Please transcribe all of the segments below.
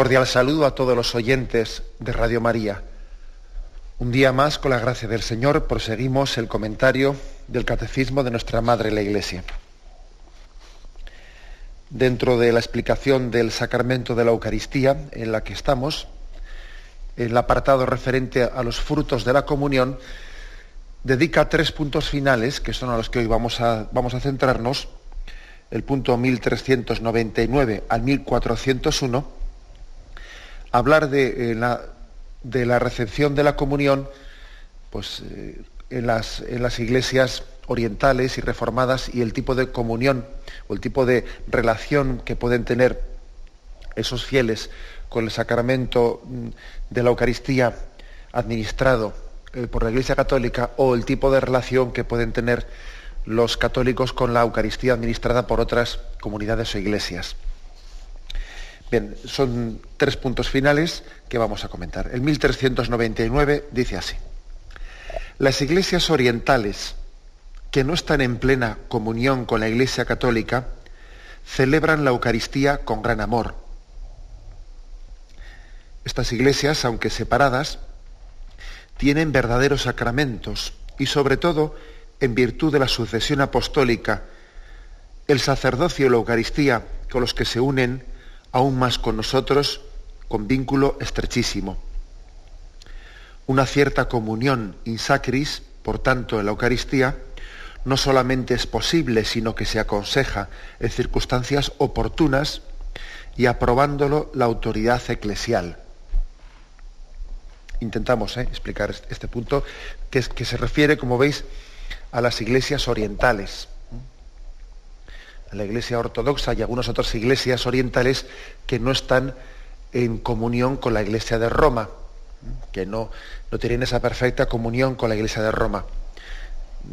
Cordial saludo a todos los oyentes de Radio María. Un día más, con la gracia del Señor, proseguimos el comentario del Catecismo de nuestra Madre la Iglesia. Dentro de la explicación del sacramento de la Eucaristía en la que estamos, el apartado referente a los frutos de la comunión dedica tres puntos finales, que son a los que hoy vamos a, vamos a centrarnos, el punto 1399 al 1401, hablar de, eh, la, de la recepción de la comunión pues, eh, en, las, en las iglesias orientales y reformadas y el tipo de comunión o el tipo de relación que pueden tener esos fieles con el sacramento mm, de la Eucaristía administrado eh, por la Iglesia Católica o el tipo de relación que pueden tener los católicos con la Eucaristía administrada por otras comunidades o iglesias. Bien, son tres puntos finales que vamos a comentar. El 1399 dice así. Las iglesias orientales que no están en plena comunión con la Iglesia Católica celebran la Eucaristía con gran amor. Estas iglesias, aunque separadas, tienen verdaderos sacramentos y sobre todo, en virtud de la sucesión apostólica, el sacerdocio y la Eucaristía con los que se unen aún más con nosotros, con vínculo estrechísimo. Una cierta comunión in sacris, por tanto, en la Eucaristía, no solamente es posible, sino que se aconseja en circunstancias oportunas y aprobándolo la autoridad eclesial. Intentamos ¿eh? explicar este punto, que, se refiere, como veis, a las iglesias orientales la Iglesia Ortodoxa y algunas otras iglesias orientales que no están en comunión con la Iglesia de Roma, que no, no tienen esa perfecta comunión con la Iglesia de Roma.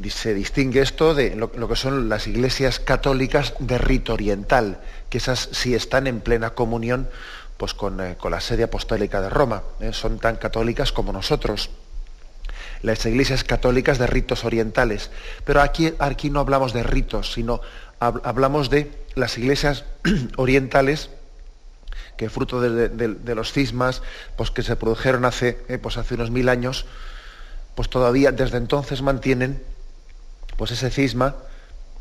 Se distingue esto de lo, que son las iglesias católicas de rito oriental, que esas sí están en plena comunión pues, con, eh, la sede apostólica de Roma, ¿eh? son tan católicas como nosotros las iglesias católicas de ritos orientales. Pero aquí, aquí no hablamos de ritos, sino hablamos de las iglesias orientales que fruto de, los cismas pues, que se produjeron hace, eh, pues, hace unos mil años, pues todavía desde entonces mantienen pues, ese cisma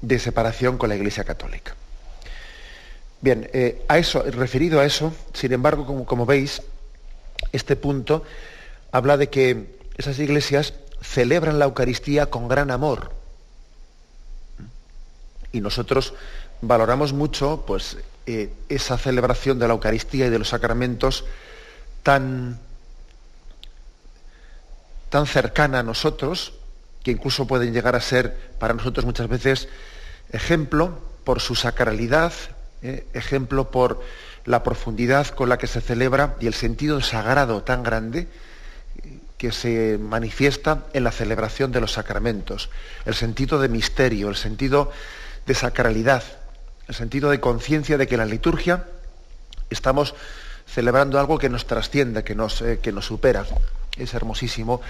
de separación con la Iglesia Católica. Bien, eh, a eso, referido a eso, sin embargo, como, como veis, este punto habla de que esas iglesias celebran la Eucaristía con gran amor y nosotros valoramos mucho pues, eh, esa celebración de la Eucaristía y de los sacramentos tan, tan cercana a nosotros, que incluso pueden llegar a ser para nosotros muchas veces ejemplo por su sacralidad, eh, ejemplo por la profundidad con la que se celebra y el sentido sagrado tan grande eh, que se manifiesta en la celebración de los sacramentos, el sentido de misterio, el sentido de sacralidad, el sentido de conciencia de que la liturgia estamos celebrando algo que nos trasciende, que nos, eh, que nos supera. Es hermosísimo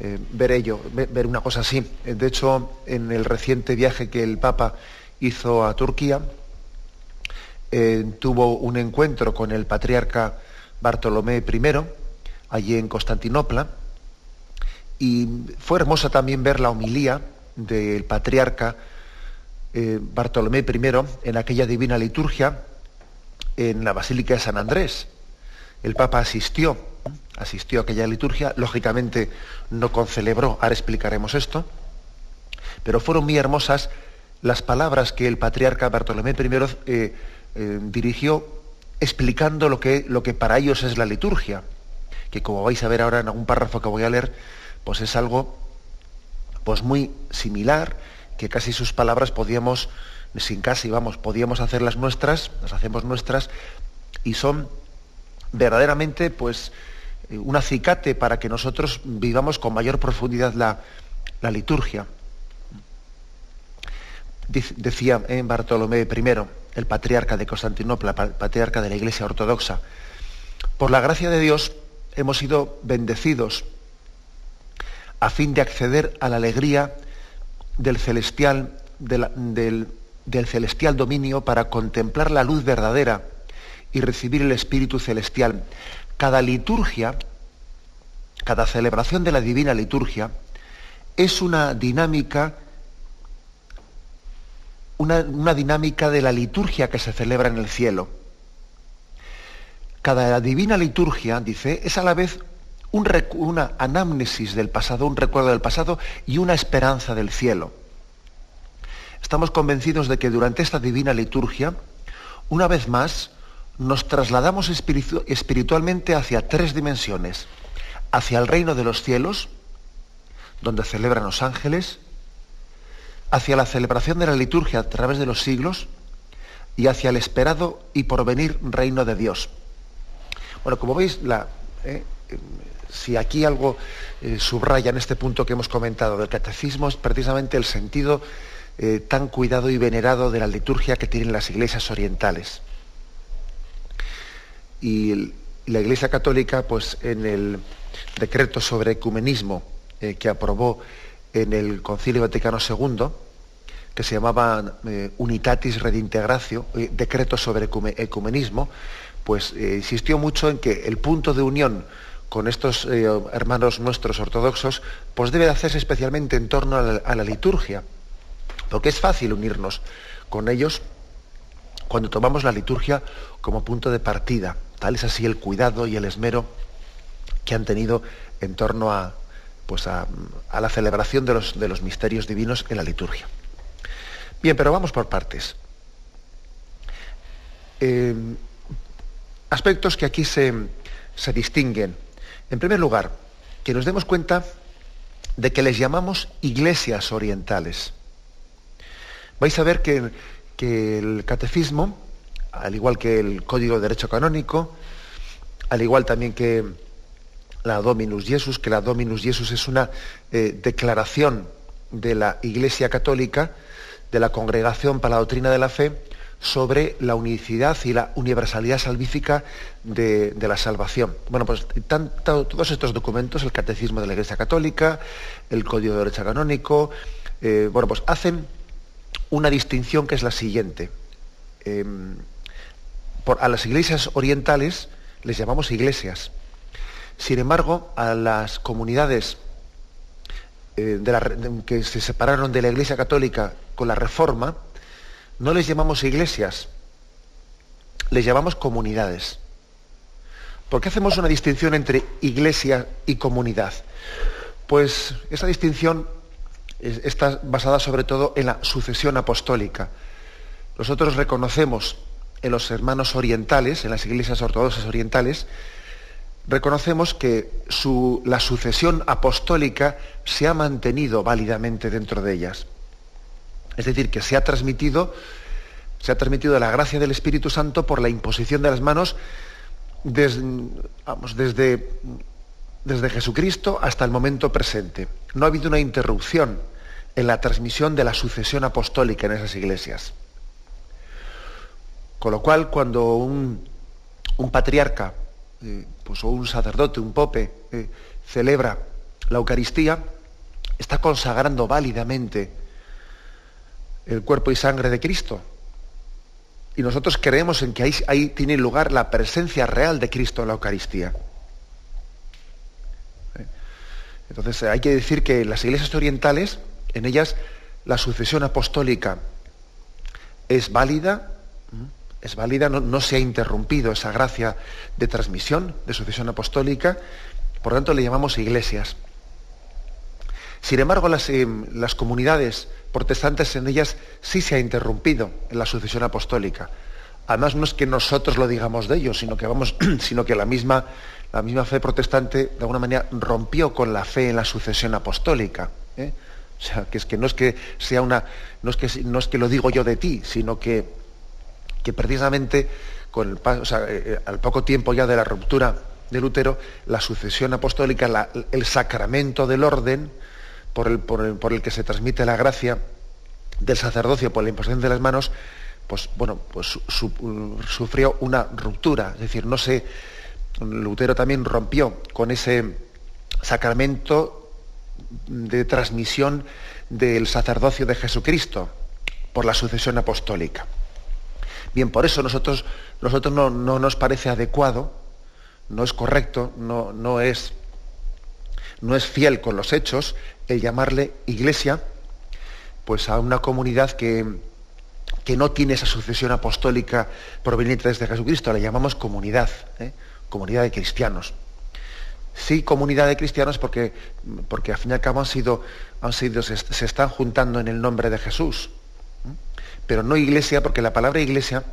eh, ver ello, ver una cosa así. De hecho, en el reciente viaje que el Papa hizo a Turquía, eh, tuvo un encuentro con el patriarca Bartolomé I, allí en Constantinopla, y fue hermosa también ver la homilía del patriarca eh, Bartolomé I en aquella divina liturgia en la Basílica de San Andrés. El Papa asistió, asistió a aquella liturgia, lógicamente no concelebró, ahora explicaremos esto, pero fueron muy hermosas las palabras que el patriarca Bartolomé I eh, eh, dirigió explicando lo que, lo que para ellos es la liturgia. que como vais a ver ahora en algún párrafo que voy a leer, pues es algo pues muy similar, que casi sus palabras podíamos, sin casi, vamos, podíamos hacerlas nuestras, las hacemos nuestras, y son verdaderamente pues un acicate para que nosotros vivamos con mayor profundidad la, la liturgia. Decía en Bartolomé I, el patriarca de Constantinopla, patriarca de la Iglesia Ortodoxa, por la gracia de Dios hemos sido bendecidos a fin de acceder a la alegría del celestial, del, del celestial dominio para contemplar la luz verdadera y recibir el Espíritu celestial. Cada liturgia, cada celebración de la divina liturgia, es una dinámica, una, dinámica de la liturgia que se celebra en el cielo. Cada divina liturgia, dice, es a la vez un, una anamnesis del pasado, un recuerdo del pasado y una esperanza del cielo. Estamos convencidos de que durante esta divina liturgia, una vez más, nos trasladamos espiritualmente hacia tres dimensiones. Hacia el reino de los cielos, donde celebran los ángeles, hacia la celebración de la liturgia a través de los siglos y hacia el esperado y porvenir reino de Dios. Bueno, como veis, eh, si aquí algo eh, subraya en este punto que hemos comentado del catecismo es precisamente el sentido eh, tan cuidado y venerado de la liturgia que tienen las iglesias orientales. Y la Iglesia Católica, pues en el decreto sobre ecumenismo eh, que aprobó en el Concilio Vaticano II, que se llamaba Unitatis Redintegratio, decreto sobre ecumenismo, pues insistió mucho en que el punto de unión con estos hermanos nuestros ortodoxos, pues debe de hacerse especialmente en torno a la, a la liturgia, porque es fácil unirnos con ellos cuando tomamos la liturgia como punto de partida. Tal es así el cuidado y el esmero que han tenido en torno a, pues a, la celebración de los, de los, misterios divinos en la liturgia. Bien, pero vamos por partes. Eh, aspectos que aquí se, se distinguen. En primer lugar, que nos demos cuenta de que les llamamos iglesias orientales. Vais a ver que, que, el catecismo, al igual que el Código de Derecho Canónico, al igual también que la Dominus Jesus, que la Dominus Jesus es una eh, declaración de la Iglesia Católica, de la Congregación para la Doctrina de la Fe, sobre la unicidad y la universalidad salvífica de, la salvación. Bueno, pues todos estos documentos, el Catecismo de la Iglesia Católica, el Código de Derecho Canónico, eh, bueno, pues hacen una distinción que es la siguiente. Em, a las iglesias orientales les llamamos iglesias, sin embargo, a las comunidades eh, que se separaron de la Iglesia Católica con la Reforma, no les llamamos iglesias, les llamamos comunidades. ¿Por qué hacemos una distinción entre iglesia y comunidad? Pues esa distinción está basada sobre todo en la sucesión apostólica. Nosotros reconocemos en los hermanos orientales, en las iglesias ortodoxas orientales, reconocemos que la sucesión apostólica se ha mantenido válidamente dentro de ellas. Es decir, que se ha transmitido, se ha transmitido la gracia del Espíritu Santo por la imposición de las manos desde, Jesucristo hasta el momento presente. No ha habido una interrupción en la transmisión de la sucesión apostólica en esas iglesias. Con lo cual, cuando un, un patriarca eh, pues, o un sacerdote, un pope, eh, celebra la Eucaristía, está consagrando válidamente el cuerpo y sangre de Cristo. Y nosotros creemos en que ahí, ahí tiene lugar la presencia real de Cristo en la Eucaristía. Entonces hay que decir que las iglesias orientales, en ellas la sucesión apostólica es válida, es válida, no, se ha interrumpido esa gracia de transmisión, de sucesión apostólica, por tanto le llamamos iglesias. Sin embargo, las, eh, las, comunidades protestantes en ellas sí se ha interrumpido en la sucesión apostólica. Además, no es que nosotros lo digamos de ellos, sino que, vamos, sino que la, misma, la misma fe protestante de alguna manera rompió con la fe en la sucesión apostólica. ¿eh? O sea, que es que no es que sea una, no es que, no es que lo digo yo de ti, sino que, que precisamente con el, eh, eh, al poco tiempo ya de la ruptura de Lutero, la sucesión apostólica, el sacramento del orden por el, que se transmite la gracia del sacerdocio por la imposición de las manos, pues bueno, pues sufrió una ruptura. Es decir, no sé, Lutero también rompió con ese sacramento de transmisión del sacerdocio de Jesucristo por la sucesión apostólica. Bien, por eso nosotros, nosotros no, nos parece adecuado, no es correcto, no, no, es, no es fiel con los hechos el llamarle iglesia pues a una comunidad que, que no tiene esa sucesión apostólica proveniente desde Jesucristo, la llamamos comunidad, ¿eh? comunidad de cristianos. Sí, comunidad de cristianos porque, porque al fin y al cabo han sido, han sido se, están juntando en el nombre de Jesús. Pero no iglesia porque la palabra iglesia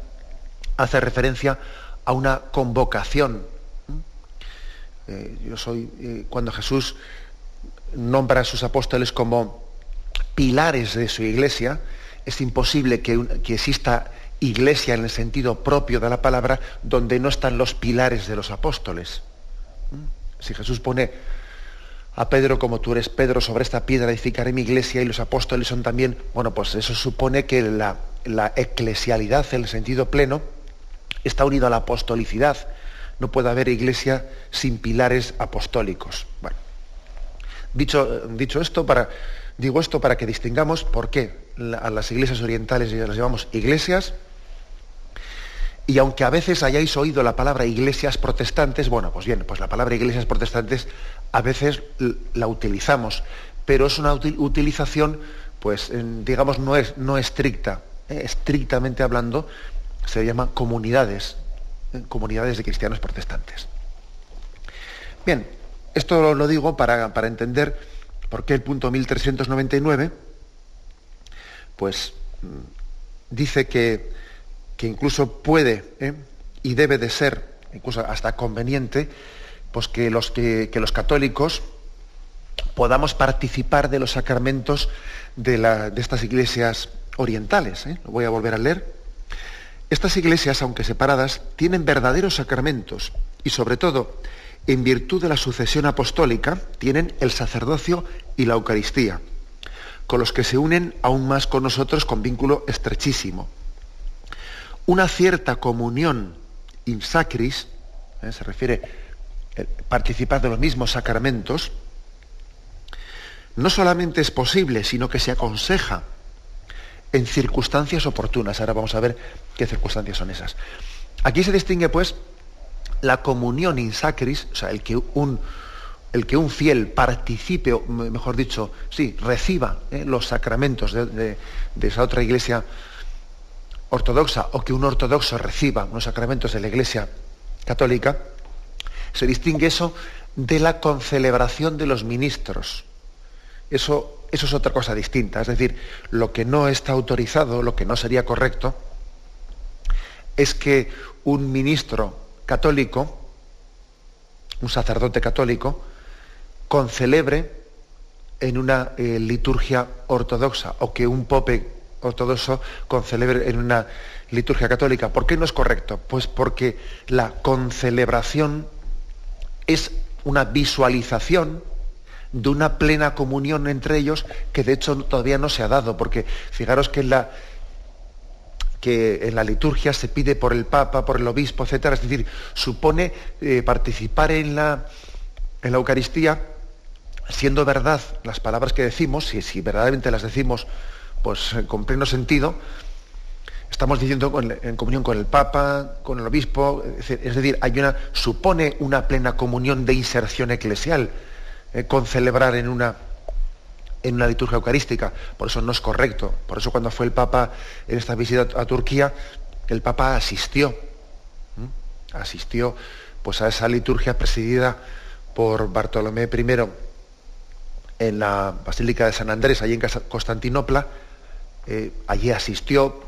hace referencia a una convocación. Eh, yo soy, eh, cuando Jesús nombra a sus apóstoles como pilares de su iglesia, es imposible que, que exista iglesia en el sentido propio de la palabra donde no están los pilares de los apóstoles. Si Jesús pone a Pedro como tú eres Pedro, sobre esta piedra edificaré mi iglesia y los apóstoles son también, bueno, pues eso supone que la, eclesialidad en el sentido pleno está unido a la apostolicidad. No puede haber iglesia sin pilares apostólicos. Bueno, dicho, esto, digo esto para que distingamos por qué a las iglesias orientales las llamamos iglesias y aunque a veces hayáis oído la palabra iglesias protestantes, bueno, pues bien, pues la palabra iglesias protestantes a veces la utilizamos, pero es una utilización, pues digamos, no, es, no estricta. ¿eh? Estrictamente hablando, se llama comunidades, ¿eh? comunidades de cristianos protestantes. Bien, esto lo digo para, para entender por qué el punto 1399, pues mm, dice que que incluso puede ¿eh? y debe de ser, incluso hasta conveniente, pues que los, que, los católicos podamos participar de los sacramentos de, de estas iglesias orientales. ¿eh? Lo voy a volver a leer. Estas iglesias, aunque separadas, tienen verdaderos sacramentos y sobre todo, en virtud de la sucesión apostólica, tienen el sacerdocio y la Eucaristía, con los que se unen aún más con nosotros con vínculo estrechísimo una cierta comunión in sacris, ¿eh? se refiere eh, participar de los mismos sacramentos, no solamente es posible, sino que se aconseja en circunstancias oportunas. Ahora vamos a ver qué circunstancias son esas. Aquí se distingue, pues, la comunión in sacris, o sea, el que un, el que un fiel participe, o mejor dicho, sí, reciba ¿eh? los sacramentos de, esa otra iglesia ortodoxa o que un ortodoxo reciba unos sacramentos de la Iglesia católica, se distingue eso de la concelebración de los ministros. Eso, eso es otra cosa distinta. Es decir, lo que no está autorizado, lo que no sería correcto, es que un ministro católico, un sacerdote católico, concelebre en una eh, liturgia ortodoxa o que un pope ortodoxo concelebre en una liturgia católica. ¿Por qué no es correcto? Pues porque la concelebración es una visualización de una plena comunión entre ellos que de hecho todavía no se ha dado, porque fijaros que en la, que en la liturgia se pide por el Papa, por el Obispo, etc. Es decir, supone eh, participar en la, en la Eucaristía, siendo verdad las palabras que decimos, si, si verdaderamente las decimos pues eh, con pleno sentido, estamos diciendo en comunión con el Papa, con el Obispo, es decir, supone una plena comunión de inserción eclesial eh, con celebrar en una, en una liturgia eucarística. Por eso no es correcto. Por eso cuando fue el Papa en esta visita a Turquía, el Papa asistió, asistió pues, a esa liturgia presidida por Bartolomé I en la Basílica de San Andrés, allí en Constantinopla, eh, allí asistió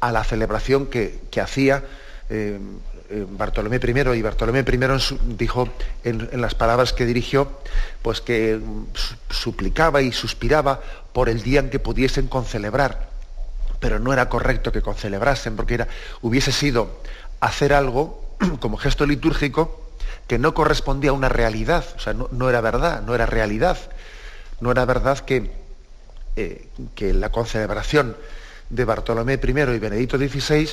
a la celebración que, hacía eh, eh, Bartolomé I, y Bartolomé I dijo en, las palabras que dirigió, pues que suplicaba y suspiraba por el día en que pudiesen concelebrar, pero no era correcto que concelebrasen, porque hubiese sido hacer algo como gesto litúrgico que no correspondía a una realidad, o sea, no, era verdad, no era realidad, no era verdad que, eh, que la concelebración de Bartolomé I y Benedicto XVI,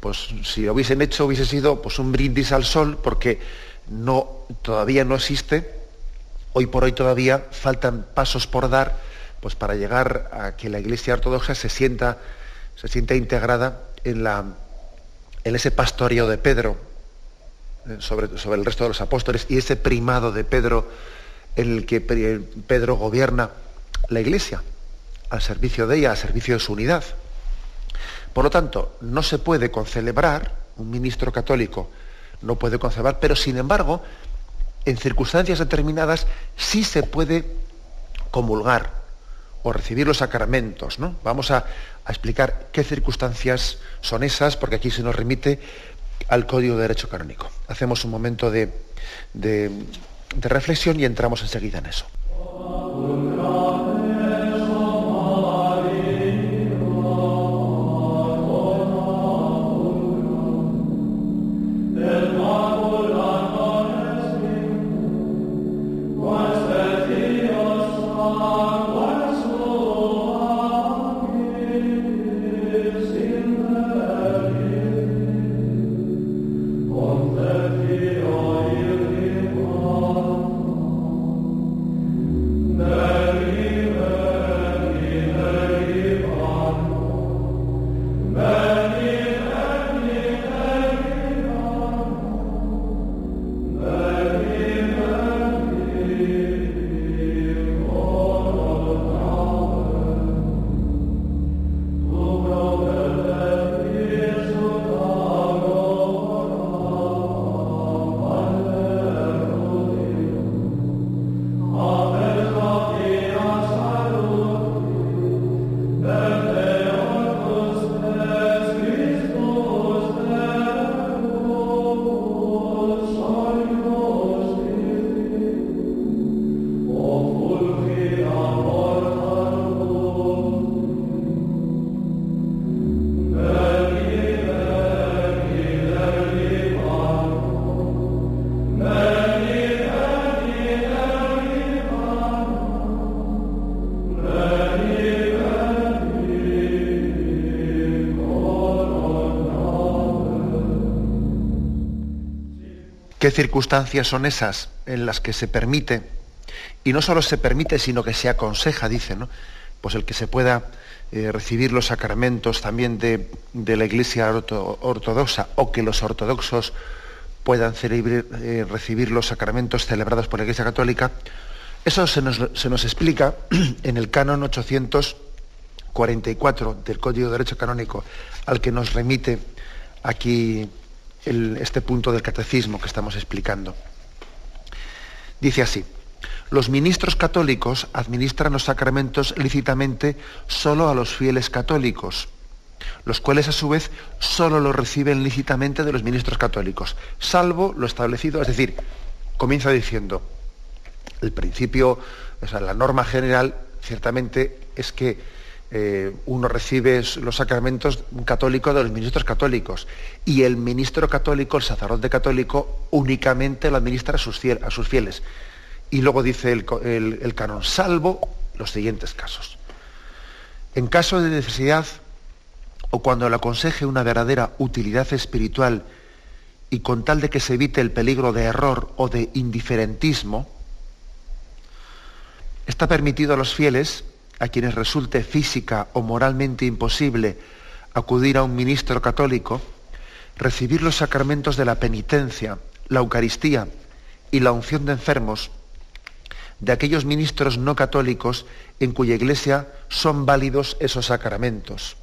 pues si lo hubiesen hecho hubiese sido pues, un brindis al sol, porque no, todavía no existe, hoy por hoy todavía faltan pasos por dar pues, para llegar a que la Iglesia Ortodoxa se sienta, se sienta integrada en, la, en ese pastoreo de Pedro eh, sobre, sobre el resto de los apóstoles y ese primado de Pedro en el que Pedro gobierna la Iglesia, al servicio de ella, al servicio de su unidad. Por lo tanto, no se puede concelebrar, un ministro católico no puede concelebrar, pero sin embargo, en circunstancias determinadas sí se puede comulgar o recibir los sacramentos. ¿no? Vamos a, explicar qué circunstancias son esas, porque aquí se nos remite al Código de Derecho Canónico. Hacemos un momento de reflexión y entramos enseguida en eso. ¿Qué circunstancias son esas en las que se permite, y no solo se permite, sino que se aconseja, dice, ¿no? pues el que se pueda eh, recibir los sacramentos también de, la Iglesia ortodoxa o que los ortodoxos puedan eh, recibir los sacramentos celebrados por la Iglesia Católica, eso se nos, se nos explica en el canon 844 del Código de Derecho Canónico, al que nos remite aquí este punto del catecismo que estamos explicando. Dice así, los ministros católicos administran los sacramentos lícitamente solo a los fieles católicos, los cuales a su vez solo los reciben lícitamente de los ministros católicos, salvo lo establecido, es decir, comienza diciendo, el principio, o sea, la norma general ciertamente es que eh, uno recibe los sacramentos católicos de los ministros católicos y el ministro católico, el sacerdote católico, únicamente lo administra a sus, fieles. Y luego dice el, el canon, salvo los siguientes casos. En caso de necesidad o cuando le aconseje una verdadera utilidad espiritual y con tal de que se evite el peligro de error o de indiferentismo, está permitido a los fieles a quienes resulte física o moralmente imposible acudir a un ministro católico, recibir los sacramentos de la penitencia, la Eucaristía y la unción de enfermos de aquellos ministros no católicos en cuya iglesia son válidos esos sacramentos.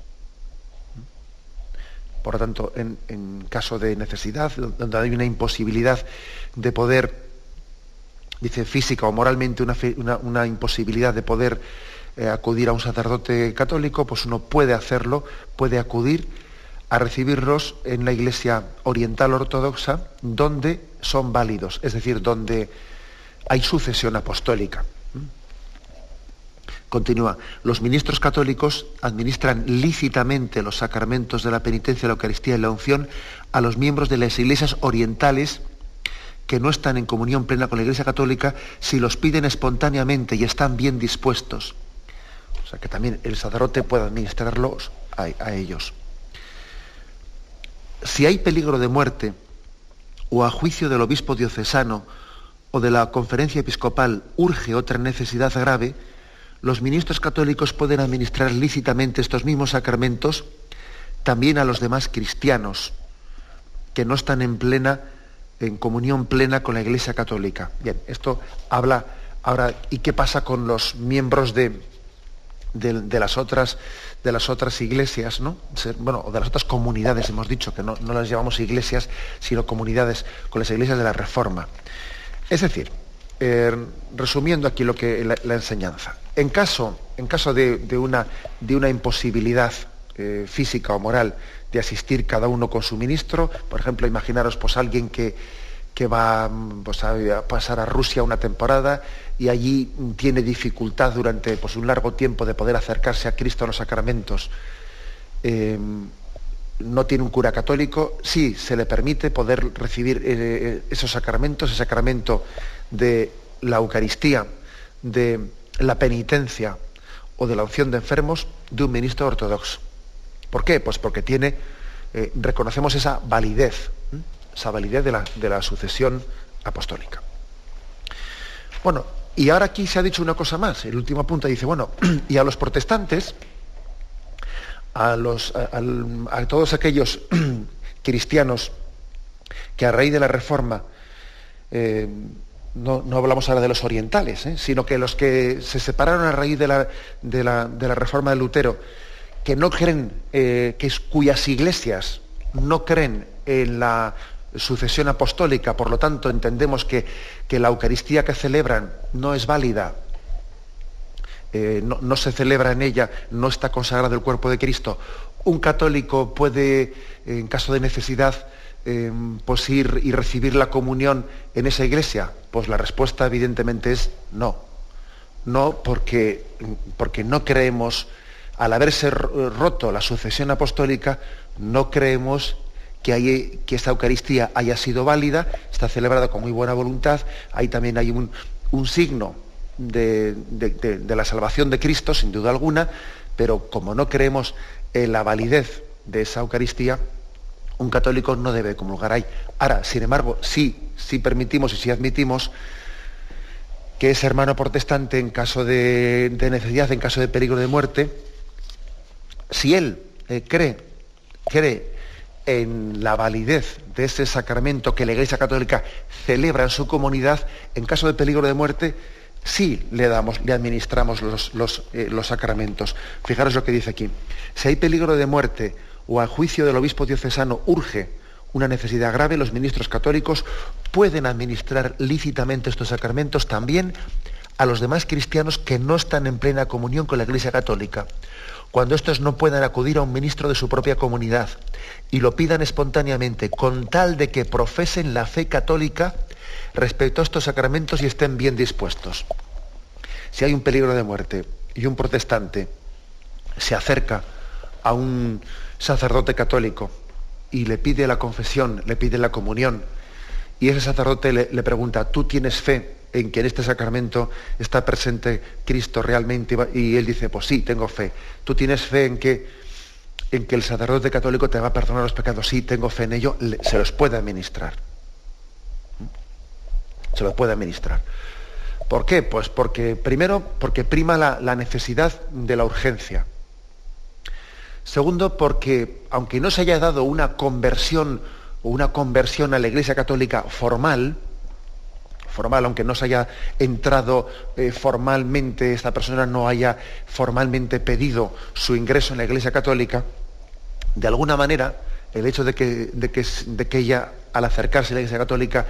Por lo tanto, en, caso de necesidad, donde hay una imposibilidad de poder, dice física o moralmente una, una imposibilidad de poder eh, acudir a un sacerdote católico, pues uno puede hacerlo, puede acudir a recibirlos en la Iglesia Oriental Ortodoxa, donde son válidos, es decir, donde hay sucesión apostólica. Continúa, los ministros católicos administran lícitamente los sacramentos de la penitencia, la Eucaristía y la unción a los miembros de las iglesias orientales que no están en comunión plena con la Iglesia Católica si los piden espontáneamente y están bien dispuestos. O sea que también el sacerdote puede administrarlos a, a ellos. Si hay peligro de muerte o a juicio del obispo diocesano o de la conferencia episcopal urge otra necesidad grave, los ministros católicos pueden administrar lícitamente estos mismos sacramentos también a los demás cristianos que no están en plena en comunión plena con la Iglesia Católica. Bien, esto habla ahora y qué pasa con los miembros de, de, las otras de las otras iglesias, ¿no? Bueno, de las otras comunidades, hemos dicho que no, las llamamos iglesias, sino comunidades, con las iglesias de la Reforma. Es decir, eh, resumiendo aquí lo que la enseñanza, en caso, en caso de, una, de una, imposibilidad eh, física o moral de asistir cada uno con su ministro, por ejemplo, imaginaros pues alguien que, que va pues, a pasar a Rusia una temporada y allí tiene dificultad durante pues, un largo tiempo de poder acercarse a Cristo en los sacramentos. Em, no tiene un cura católico, sí se le permite poder recibir eh, esos sacramentos, el sacramento de la Eucaristía, de la penitencia o de la opción de enfermos de un ministro ortodoxo. ¿Por qué? Pues porque tiene, eh, reconocemos esa validez, esa validez de la, de la sucesión apostólica. Bueno, y ahora aquí se ha dicho una cosa más. El último punto dice, bueno, y a los protestantes, a, los, a, todos aquellos cristianos que a raíz de la reforma eh, no, hablamos ahora de los orientales, ¿eh? sino que los que se separaron a raíz de la, de la, reforma de Lutero, que no creen, eh, que es, cuyas iglesias no creen en la sucesión apostólica, por lo tanto entendemos que, que la Eucaristía que celebran no es válida, eh, no, no, se celebra en ella, no está consagrado el cuerpo de Cristo, un católico puede, en caso de necesidad, pues ir y recibir la comunión en esa iglesia? Pues la respuesta evidentemente es no. No porque, porque no creemos, al haberse roto la sucesión apostólica, no creemos que, hay, que esta Eucaristía haya sido válida, está celebrada con muy buena voluntad, ahí también hay un, signo de, de, la salvación de Cristo, sin duda alguna, pero como no creemos en la validez de esa Eucaristía, un católico no debe comulgar ahí. Ahora, sin embargo, sí, sí permitimos y sí admitimos que ese hermano protestante, en caso de, necesidad, en caso de peligro de muerte, si él eh, cree, cree en la validez de ese sacramento que la Iglesia Católica celebra en su comunidad, en caso de peligro de muerte, sí le damos, le administramos los, los, eh, sacramentos. Fijaros lo que dice aquí. Si hay peligro de muerte o al juicio del obispo diocesano urge una necesidad grave, los ministros católicos pueden administrar lícitamente estos sacramentos también a los demás cristianos que no están en plena comunión con la Iglesia Católica, cuando estos no puedan acudir a un ministro de su propia comunidad y lo pidan espontáneamente, con tal de que profesen la fe católica respecto a estos sacramentos y estén bien dispuestos. Si hay un peligro de muerte y un protestante se acerca a un sacerdote católico y le pide la confesión, le pide la comunión, y ese sacerdote le, pregunta, ¿tú tienes fe en que en este sacramento está presente Cristo realmente? Y él dice, pues sí, tengo fe. ¿Tú tienes fe en que, en que el sacerdote católico te va a perdonar los pecados? Sí, tengo fe en ello, se los puede administrar. Se los puede administrar. ¿Por qué? Pues porque, primero, porque prima la necesidad de la urgencia. Segundo, porque aunque no se haya dado una conversión o una conversión a la Iglesia Católica formal, formal, aunque no se haya entrado eh, formalmente, esta persona no haya formalmente pedido su ingreso en la Iglesia Católica, de alguna manera, el hecho de que, de que, ella, al acercarse a la Iglesia Católica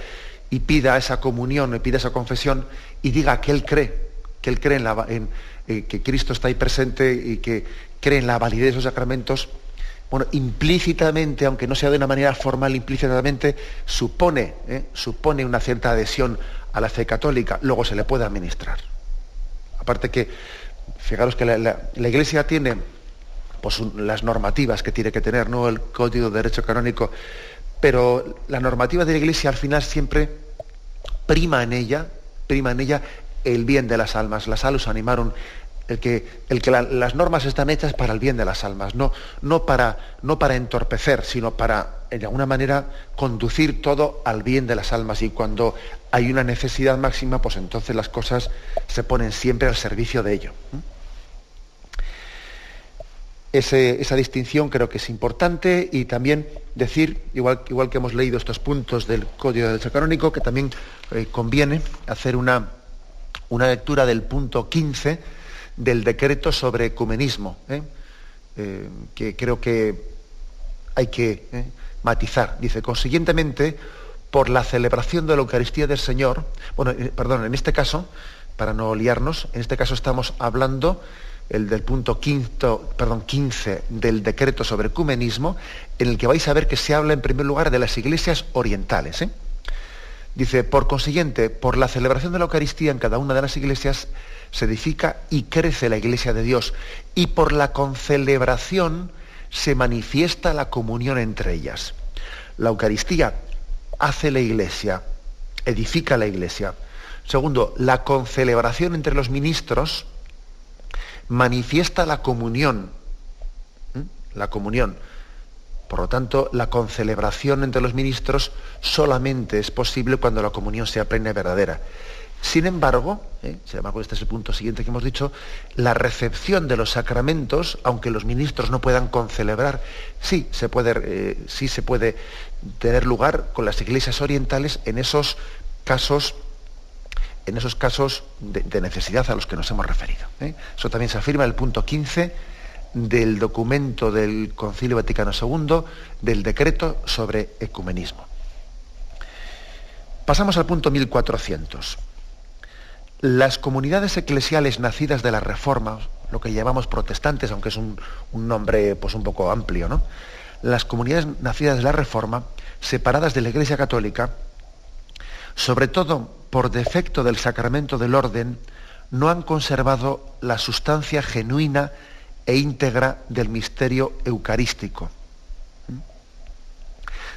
y pida esa comunión, y pida esa confesión, y diga que él cree, que él cree en, eh, que Cristo está ahí presente y que, cree en la validez de esos sacramentos, bueno, implícitamente, aunque no sea de una manera formal, implícitamente, supone, ¿eh? supone una cierta adhesión a la fe católica, luego se le puede administrar. Aparte que, fijaros que la, Iglesia tiene pues, las normativas que tiene que tener, ¿no? El Código de Derecho Canónico, pero la normativa de la Iglesia al final siempre prima en ella, prima en ella el bien de las almas. Las almas animaron el que, las normas están hechas para el bien de las almas, no, para, entorpecer, sino para, de alguna manera, conducir todo al bien de las almas. Y cuando hay una necesidad máxima, pues entonces las cosas se ponen siempre al servicio de ello. esa distinción creo que es importante y también decir, igual, que hemos leído estos puntos del Código de Derecho Canónico, que también eh, conviene hacer una lectura del punto 15 del decreto sobre ecumenismo, ¿eh? Eh, que creo que hay que ¿eh? matizar. Dice, consiguientemente, por la celebración de la Eucaristía del Señor, bueno, perdón, en este caso, para no liarnos, en este caso estamos hablando el del punto quinto, perdón, 15 del decreto sobre ecumenismo, en el que vais a ver que se habla en primer lugar de las iglesias orientales. Dice, por consiguiente, por la celebración de la Eucaristía en cada una de las iglesias se edifica y crece la iglesia de Dios y por la concelebración se manifiesta la comunión entre ellas. La Eucaristía hace la iglesia, edifica la iglesia. Segundo, la concelebración entre los ministros manifiesta la comunión. La comunión. Por lo tanto, la concelebración entre los ministros solamente es posible cuando la comunión sea plena y verdadera. Sin embargo, ¿eh? sin embargo, este es el punto siguiente que hemos dicho, la recepción de los sacramentos, aunque los ministros no puedan concelebrar, sí se puede, eh, sí se puede tener lugar con las iglesias orientales en esos casos en esos casos de, necesidad a los que nos hemos referido. ¿eh? Eso también se afirma en el punto 15 del documento del Concilio Vaticano II del decreto sobre ecumenismo. Pasamos al punto 1400. Las comunidades eclesiales nacidas de la Reforma, lo que llamamos protestantes, aunque es un, nombre pues, un poco amplio, ¿no? Las comunidades nacidas de la Reforma, separadas de la Iglesia Católica, sobre todo por defecto del sacramento del orden, no han conservado la sustancia genuina e íntegra del misterio eucarístico.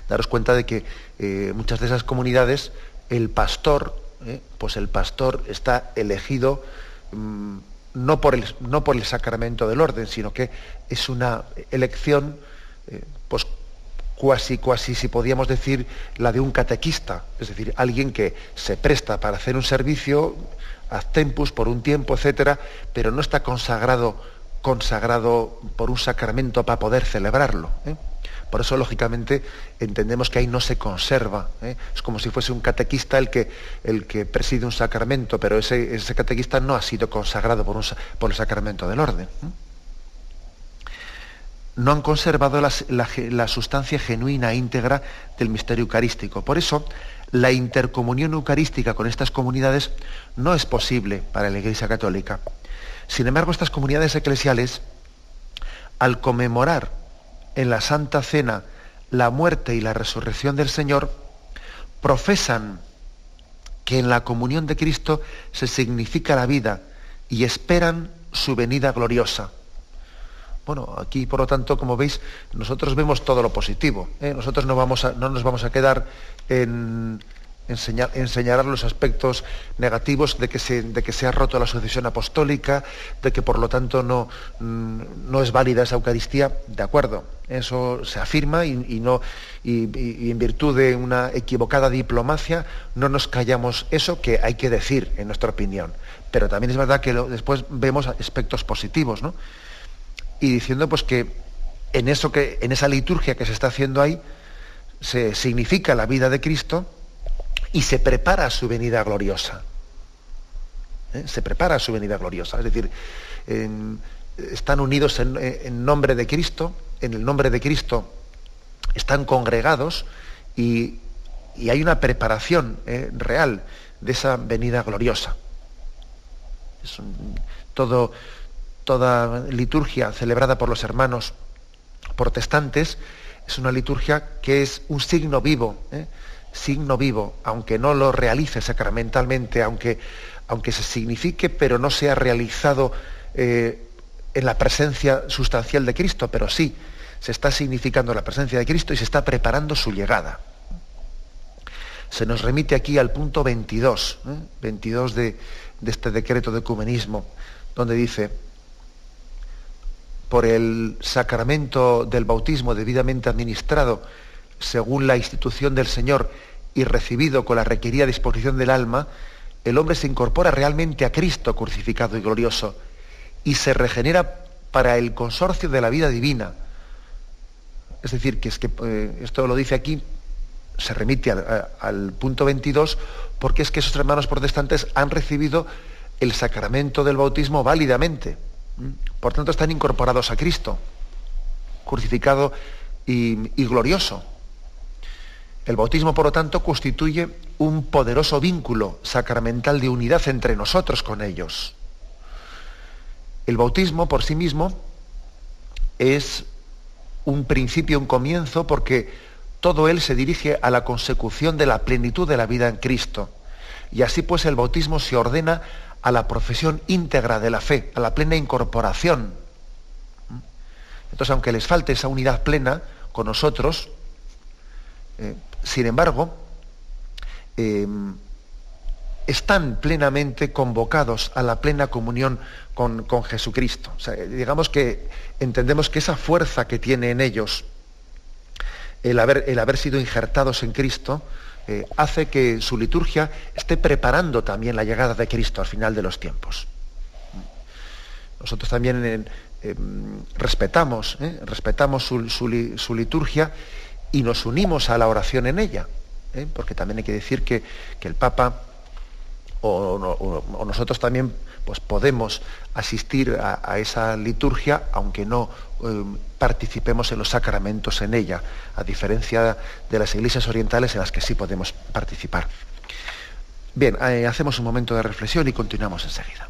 Daros cuenta de que eh, muchas de esas comunidades, el pastor ¿eh? pues el pastor está elegido mm, no, por el, no, por el, sacramento del orden, sino que es una elección, eh, pues cuasi, si podíamos decir, la de un catequista, es decir, alguien que se presta para hacer un servicio, a tempus, por un tiempo, etcétera, pero no está consagrado, consagrado por un sacramento para poder celebrarlo. ¿eh? Por eso, lógicamente, entendemos que ahí no se conserva. ¿eh? Es como si fuese un catequista el que, el que preside un sacramento, pero ese, ese catequista no ha sido consagrado por, por el sacramento del orden. ¿eh? No han conservado la, sustancia genuina e íntegra del misterio eucarístico. Por eso, la intercomunión eucarística con estas comunidades no es posible para la Iglesia Católica. Sin embargo, estas comunidades eclesiales, al conmemorar en la Santa Cena la muerte y la resurrección del Señor, profesan que en la comunión de Cristo se significa la vida y esperan su venida gloriosa. Bueno, aquí por lo tanto, como veis, nosotros vemos todo lo positivo. ¿eh? Nosotros no, vamos no nos vamos a quedar en, enseñar, los aspectos negativos de que, se, de que se ha roto la sucesión apostólica, de que por lo tanto no, mm, no es válida esa Eucaristía, de acuerdo, eso se afirma y, no, y, en virtud de una equivocada diplomacia no nos callamos eso que hay que decir, en nuestra opinión. Pero también es verdad que después vemos aspectos positivos, ¿no? Y diciendo pues que en, eso que, en esa liturgia que se está haciendo ahí, se significa la vida de Cristo, y se prepara su venida gloriosa. ¿Eh? Se prepara su venida gloriosa. Es decir, están unidos en, nombre de Cristo, en el nombre de Cristo están congregados y, hay una preparación ¿eh? real de esa venida gloriosa. todo, toda liturgia celebrada por los hermanos protestantes es una liturgia que es un signo vivo, ¿eh? Signo vivo, aunque no lo realice sacramentalmente, aunque, aunque se signifique, pero no sea realizado eh, en la presencia sustancial de Cristo, pero sí se está significando la presencia de Cristo y se está preparando su llegada. Se nos remite aquí al punto 22, 22 de, de este decreto de ecumenismo, donde dice, por el sacramento del bautismo debidamente administrado según la institución del Señor y recibido con la requerida disposición del alma, el hombre se incorpora realmente a Cristo crucificado y glorioso y se regenera para el consorcio de la vida divina. Es decir, que es que eh, esto lo dice aquí, se remite al punto 22, porque es que esos hermanos protestantes han recibido el sacramento del bautismo válidamente. Por tanto, están incorporados a Cristo, crucificado y, glorioso. El bautismo, por lo tanto, constituye un poderoso vínculo sacramental de unidad entre nosotros con ellos. El bautismo por sí mismo es un principio, un comienzo, porque todo él se dirige a la consecución de la plenitud de la vida en Cristo. Y así pues el bautismo se ordena a la profesión íntegra de la fe, a la plena incorporación. Entonces, aunque les falte esa unidad plena con nosotros, eh, sin embargo, eh, están plenamente convocados a la plena comunión con, Jesucristo. digamos que entendemos que esa fuerza que tiene en ellos el haber, el haber sido injertados en Cristo, eh, hace que su liturgia esté preparando también la llegada de Cristo al final de los tiempos. Nosotros también respetamos, respetamos su, liturgia y nos unimos a la oración en ella, porque también hay que decir que, el Papa o, nosotros también pues podemos asistir a, esa liturgia, aunque no em, participemos en los sacramentos en ella, a diferencia de las iglesias orientales en las que sí podemos participar. Bien, eh, hacemos un momento de reflexión y continuamos enseguida.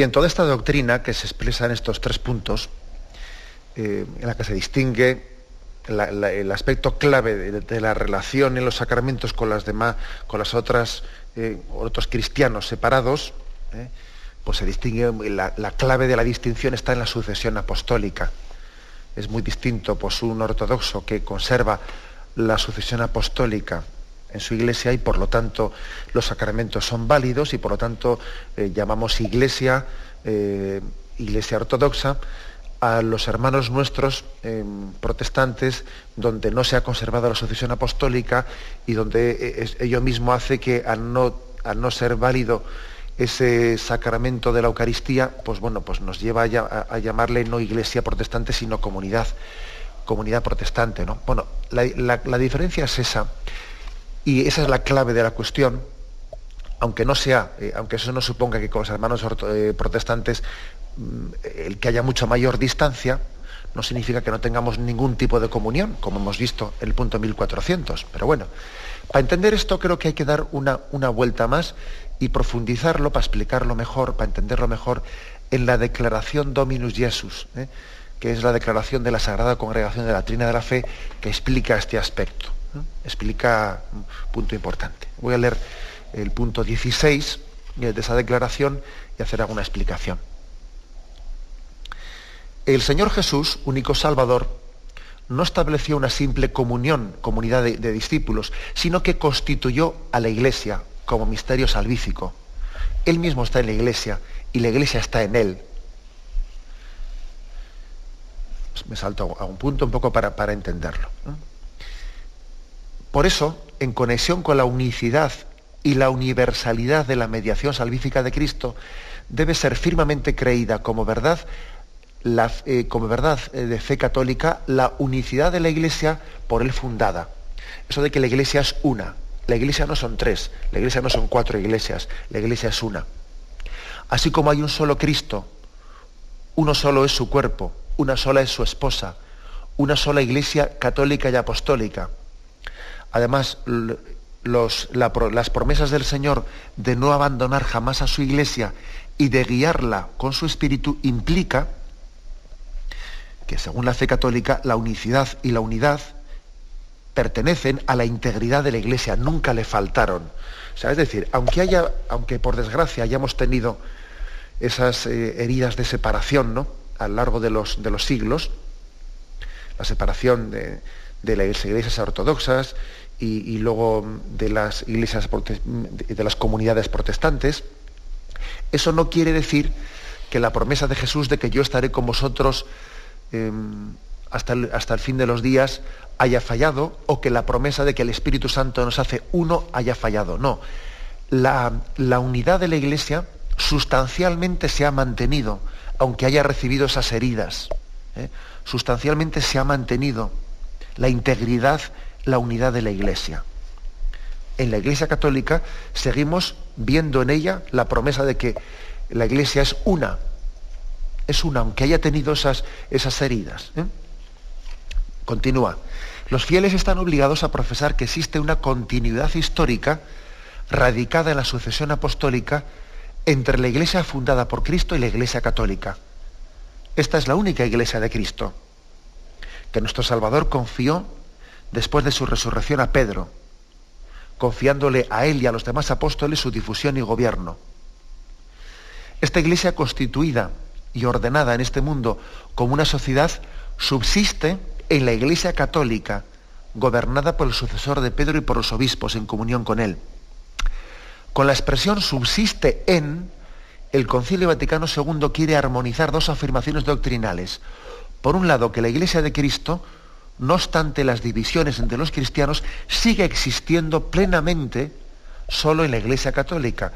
Bien, toda esta doctrina que se expresa en estos tres puntos, eh, en la que se distingue el aspecto clave de, la relación en los sacramentos con las demás, con las otras, eh, otros cristianos separados, eh, pues se distingue, la, clave de la distinción está en la sucesión apostólica. Es muy distinto pues, un ortodoxo que conserva la sucesión apostólica en su iglesia y por lo tanto los sacramentos son válidos y por lo tanto eh, llamamos iglesia, eh, iglesia ortodoxa, a los hermanos nuestros eh, protestantes donde no se ha conservado la sucesión apostólica y donde ello mismo hace que al no, ser válido ese sacramento de la Eucaristía, pues bueno, pues nos lleva a, llamarle no iglesia protestante, sino comunidad, comunidad protestante. ¿no? Bueno, la diferencia es esa y esa es la clave de la cuestión, aunque no sea, eh, aunque eso no suponga que con los hermanos eh, protestantes mm, el que haya mucha mayor distancia, no significa que no tengamos ningún tipo de comunión, como hemos visto en el punto 1400. Pero bueno, para entender esto creo que hay que dar una, una vuelta más y profundizarlo para explicarlo mejor, para entenderlo mejor, en la declaración Dominus Jesus, ¿eh? que es la declaración de la Sagrada Congregación de la Trina de la Fe, que explica este aspecto, explica un punto importante. Voy a leer el punto 16 de esa declaración y hacer alguna explicación. El Señor Jesús, único Salvador, no estableció una simple comunión, comunidad de, discípulos, sino que constituyó a la Iglesia como misterio salvífico. Él mismo está en la Iglesia y la Iglesia está en Él. Me salto a un punto un poco para, para entenderlo. Por eso, en conexión con la unicidad y la universalidad de la mediación salvífica de Cristo, debe ser firmemente creída como verdad eh, como verdad eh, de fe católica la unicidad de la Iglesia por él fundada. Eso de que la Iglesia es una. La Iglesia no son tres, la Iglesia no son cuatro iglesias, la Iglesia es una. Así como hay un solo Cristo, uno solo es su cuerpo, una sola es su esposa, una sola Iglesia católica y apostólica. Además, las promesas del Señor de no abandonar jamás a su Iglesia y de guiarla con su espíritu implica que según la fe católica la unicidad y la unidad pertenecen a la integridad de la Iglesia, nunca le faltaron. O sea, es decir, aunque, haya, aunque por desgracia hayamos tenido esas eh, heridas de separación ¿no? a lo largo de los, de los siglos, la separación de, las iglesias ortodoxas y, luego de las iglesias de las comunidades protestantes, eso no quiere decir que la promesa de Jesús de que yo estaré con vosotros Em, hasta, el, hasta el fin de los días haya fallado o que la promesa de que el Espíritu Santo nos hace uno haya fallado. No, la, unidad de la Iglesia sustancialmente se ha mantenido, aunque haya recibido esas heridas. ¿eh? Sustancialmente se ha mantenido la integridad, la unidad de la Iglesia. En la Iglesia Católica seguimos viendo en ella la promesa de que la Iglesia es una, es una, aunque haya tenido esas, esas heridas. ¿eh? Continúa. Los fieles están obligados a profesar que existe una continuidad histórica radicada en la sucesión apostólica entre la iglesia fundada por Cristo y la iglesia católica. Esta es la única iglesia de Cristo, que nuestro Salvador confió después de su resurrección a Pedro, confiándole a él y a los demás apóstoles su difusión y gobierno. Esta iglesia constituida y ordenada en este mundo como una sociedad subsiste en la Iglesia Católica, gobernada por el sucesor de Pedro y por los obispos en comunión con él. Con la expresión subsiste en, el Concilio Vaticano II quiere armonizar dos afirmaciones doctrinales. Por un lado, que la Iglesia de Cristo, no obstante las divisiones entre los cristianos, sigue existiendo plenamente solo en la Iglesia Católica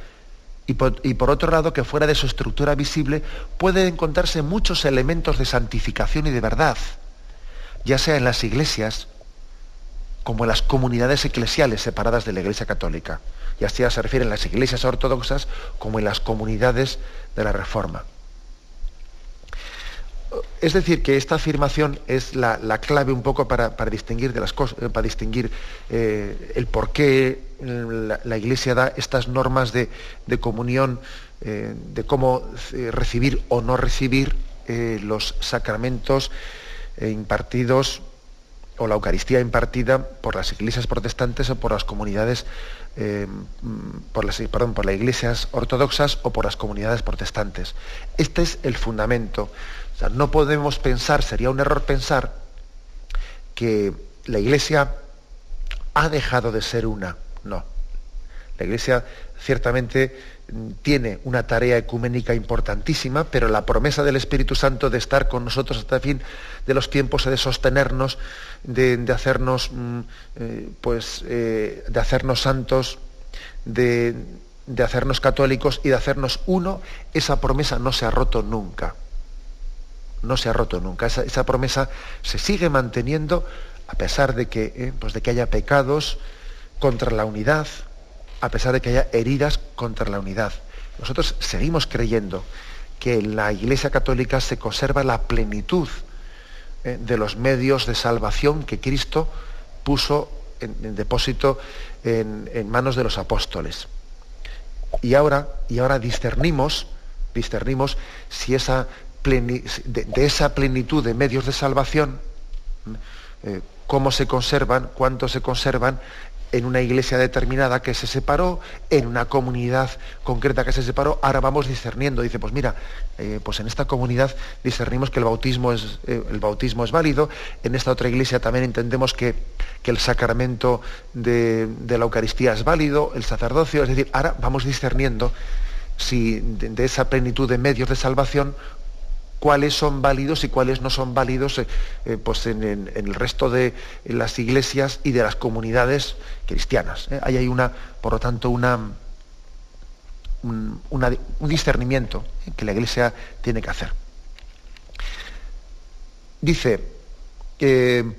y por, otro lado que fuera de su estructura visible pueden encontrarse muchos elementos de santificación y de verdad, ya sea en las iglesias como en las comunidades eclesiales separadas de la Iglesia Católica, ya sea se refiere en las iglesias ortodoxas como en las comunidades de la Reforma. Es decir, que esta afirmación es la, clave un poco para, distinguir de las cosas, para distinguir eh, el por qué la, Iglesia da estas normas de, comunión, eh, de cómo eh, recibir o no recibir los sacramentos impartidos o la Eucaristía impartida por las iglesias protestantes o por las comunidades, por, las, perdón, por las iglesias ortodoxas o por las comunidades protestantes. Este es el fundamento no podemos pensar, sería un error pensar que la Iglesia ha dejado de ser una. No. La Iglesia ciertamente tiene una tarea ecuménica importantísima, pero la promesa del Espíritu Santo de estar con nosotros hasta el fin de los tiempos, de sostenernos, de, hacernos, mm, eh, pues, eh, de hacernos santos, de hacernos católicos y de hacernos uno, esa promesa no se ha roto nunca no se ha roto nunca. Esa, promesa se sigue manteniendo a pesar de que, eh, pues de que haya pecados contra la unidad, a pesar de que haya heridas contra la unidad. Nosotros seguimos creyendo que en la Iglesia Católica se conserva la plenitud eh, de los medios de salvación que Cristo puso en, depósito en, manos de los apóstoles. Y ahora, y ahora discernimos, discernimos si esa de, esa plenitud de medios de salvación, eh, cómo se conservan, cuánto se conservan en una iglesia determinada que se separó, en una comunidad concreta que se separó, ahora vamos discerniendo. Dice, pues mira, eh, pues en esta comunidad discernimos que el bautismo, es, eh, el bautismo es válido, en esta otra iglesia también entendemos que, el sacramento de, la Eucaristía es válido, el sacerdocio, es decir, ahora vamos discerniendo si de esa plenitud de medios de salvación cuáles son válidos y cuáles no son válidos eh, eh, pues en, el resto de las iglesias y de las comunidades cristianas. ¿eh? Ahí hay una, por lo tanto, una, un, discernimiento que la iglesia tiene que hacer. Dice,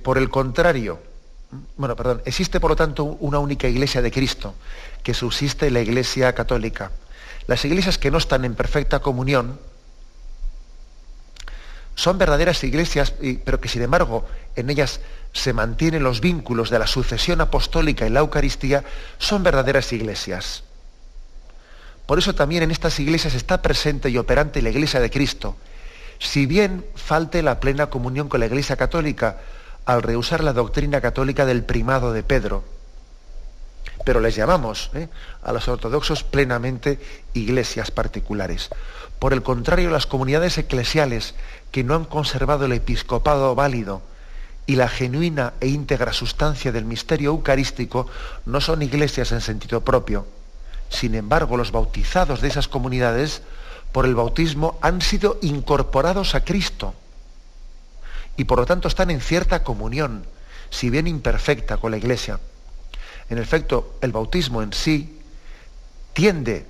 por el contrario, bueno, perdón, existe por lo tanto una única iglesia de Cristo, que subsiste la iglesia católica. Las iglesias que no están en perfecta comunión, son verdaderas iglesias, pero que sin embargo en ellas se mantienen los vínculos de la sucesión apostólica y la Eucaristía, son verdaderas iglesias. Por eso también en estas iglesias está presente y operante la Iglesia de Cristo. Si bien falte la plena comunión con la Iglesia Católica al rehusar la doctrina católica del primado de Pedro, pero les llamamos ¿eh? a los ortodoxos plenamente iglesias particulares. Por el contrario, las comunidades eclesiales que no han conservado el episcopado válido y la genuina e íntegra sustancia del misterio eucarístico no son iglesias en sentido propio. Sin embargo, los bautizados de esas comunidades por el bautismo han sido incorporados a Cristo y por lo tanto están en cierta comunión, si bien imperfecta, con la iglesia. En efecto, el bautismo en sí tiende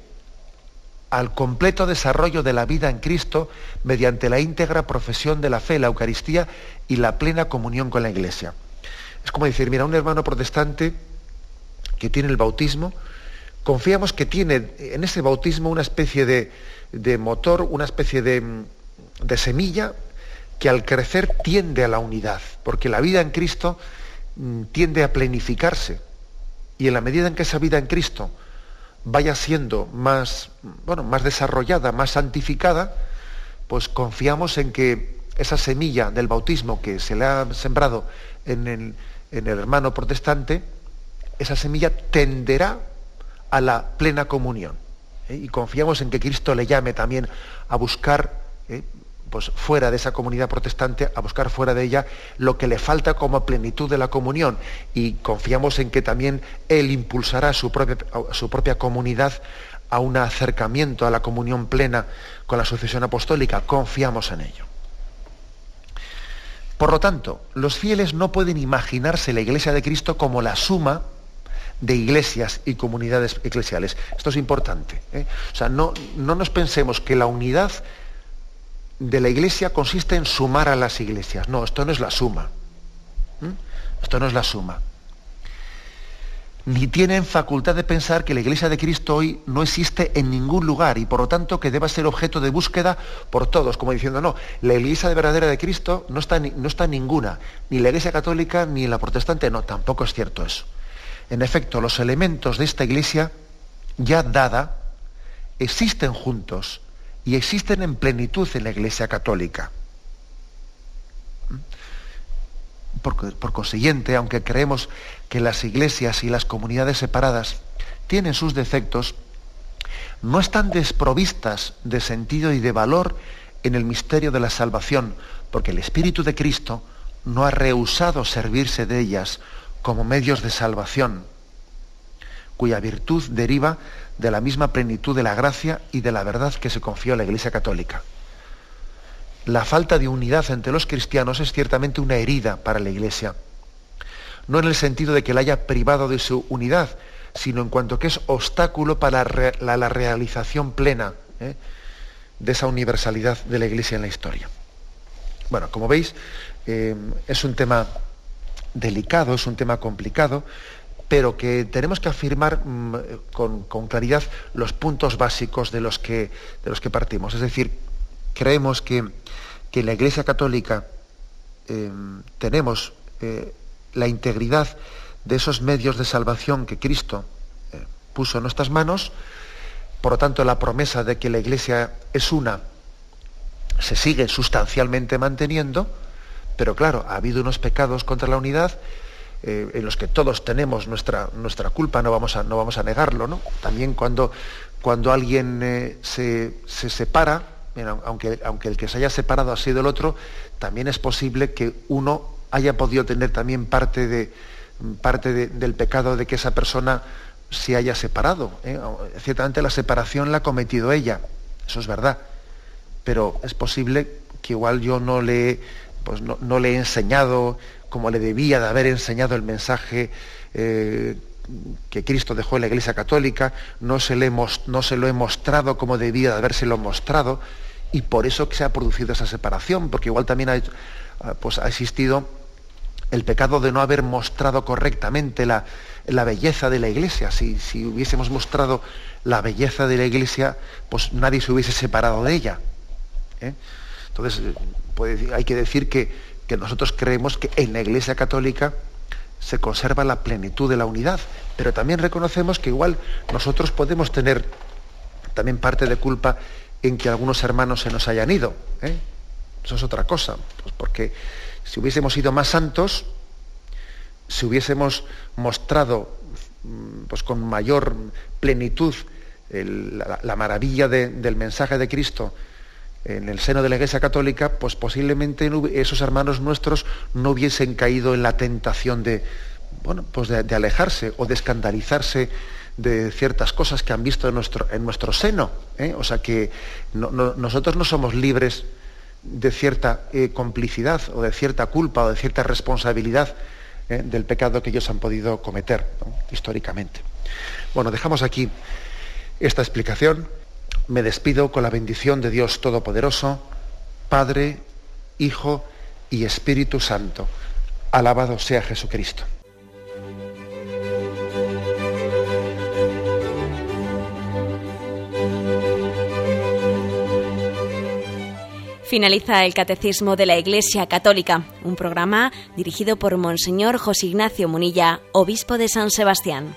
al completo desarrollo de la vida en Cristo mediante la íntegra profesión de la fe, la Eucaristía y la plena comunión con la Iglesia. Es como decir, mira, un hermano protestante que tiene el bautismo, confiamos que tiene en ese bautismo una especie de, motor, una especie de, semilla que al crecer tiende a la unidad, porque la vida en Cristo mm, tiende a plenificarse. Y en la medida en que esa vida en Cristo vaya siendo más, bueno, más desarrollada, más santificada, pues confiamos en que esa semilla del bautismo que se le ha sembrado en el, en el hermano protestante, esa semilla tenderá a la plena comunión. ¿eh? Y confiamos en que Cristo le llame también a buscar. Pues fuera de esa comunidad protestante, a buscar fuera de ella lo que le falta como plenitud de la comunión. Y confiamos en que también Él impulsará su propia, su propia comunidad a un acercamiento a la comunión plena con la sucesión apostólica. Confiamos en ello. Por lo tanto, los fieles no pueden imaginarse la Iglesia de Cristo como la suma de iglesias y comunidades eclesiales. Esto es importante. ¿eh? O sea, no, no nos pensemos que la unidad de la iglesia consiste en sumar a las iglesias. No, esto no es la suma. ¿Mm? Esto no es la suma. Ni tienen facultad de pensar que la iglesia de Cristo hoy no existe en ningún lugar y por lo tanto que deba ser objeto de búsqueda por todos, como diciendo, no, la iglesia de verdadera de Cristo no está, no está ninguna, ni la iglesia católica ni la protestante, no, tampoco es cierto eso. En efecto, los elementos de esta iglesia ya dada existen juntos y existen en plenitud en la Iglesia Católica. Por, consiguiente, aunque creemos que las iglesias y las comunidades separadas tienen sus defectos, no están desprovistas de sentido y de valor en el misterio de la salvación, porque el Espíritu de Cristo no ha rehusado servirse de ellas como medios de salvación, cuya virtud deriva de la misma plenitud de la gracia y de la verdad que se confió a la Iglesia Católica. La falta de unidad entre los cristianos es ciertamente una herida para la Iglesia, no en el sentido de que la haya privado de su unidad, sino en cuanto que es obstáculo para la, realización plena ¿eh? de esa universalidad de la Iglesia en la historia. Bueno, como veis, eh, es un tema delicado, es un tema complicado, pero que tenemos que afirmar mm, con, claridad los puntos básicos de los, que, de los que partimos. Es decir, creemos que, que la Iglesia Católica em, tenemos eh, la integridad de esos medios de salvación que Cristo eh, puso en nuestras manos, por lo tanto la promesa de que la Iglesia es una se sigue sustancialmente manteniendo, pero claro, ha habido unos pecados contra la unidad eh, en los que todos tenemos nuestra, nuestra culpa, no vamos a, no vamos a negarlo. ¿no? También cuando, cuando alguien eh, se, separa, aunque, aunque el que se haya separado ha sido el otro, también es posible que uno haya podido tener también parte, de, parte del pecado de que esa persona se haya separado. ¿eh? Ciertamente la separación la ha cometido ella, eso es verdad pero es posible que igual yo no le, pues no, le he enseñado como le debía de haber enseñado el mensaje eh, que Cristo dejó en la Iglesia Católica, no se, le no se lo he mostrado como debía de habérselo mostrado, y por eso que se ha producido esa separación, porque igual también ha, pues ha existido el pecado de no haber mostrado correctamente la, belleza de la Iglesia. Si, si, hubiésemos mostrado la belleza de la Iglesia, pues nadie se hubiese separado de ella. ¿eh? Entonces, hay que decir que, nosotros creemos que en la Iglesia Católica se conserva la plenitud de la unidad, pero también reconocemos que igual nosotros podemos tener también parte de culpa en que algunos hermanos se nos hayan ido. ¿eh? Eso es otra cosa, pues porque si hubiésemos sido más santos, si hubiésemos mostrado mm, pues, con mayor plenitud la, maravilla del mensaje de Cristo, en el seno de la Iglesia Católica, pues posiblemente esos hermanos nuestros no hubiesen caído en la tentación de, bueno, pues de, alejarse o de escandalizarse de ciertas cosas que han visto en nuestro, en nuestro seno. ¿eh? O sea que nosotros no somos libres de cierta eh, complicidad o de cierta culpa o de cierta responsabilidad ¿eh? del pecado que ellos han podido cometer históricamente. Bueno, dejamos aquí esta explicación me despido con la bendición de Dios Todopoderoso, Padre, Hijo y Espíritu Santo. Alabado sea Jesucristo. Finaliza el Catecismo de la Iglesia Católica, un programa dirigido por Monseñor José Ignacio Munilla, Obispo de San Sebastián.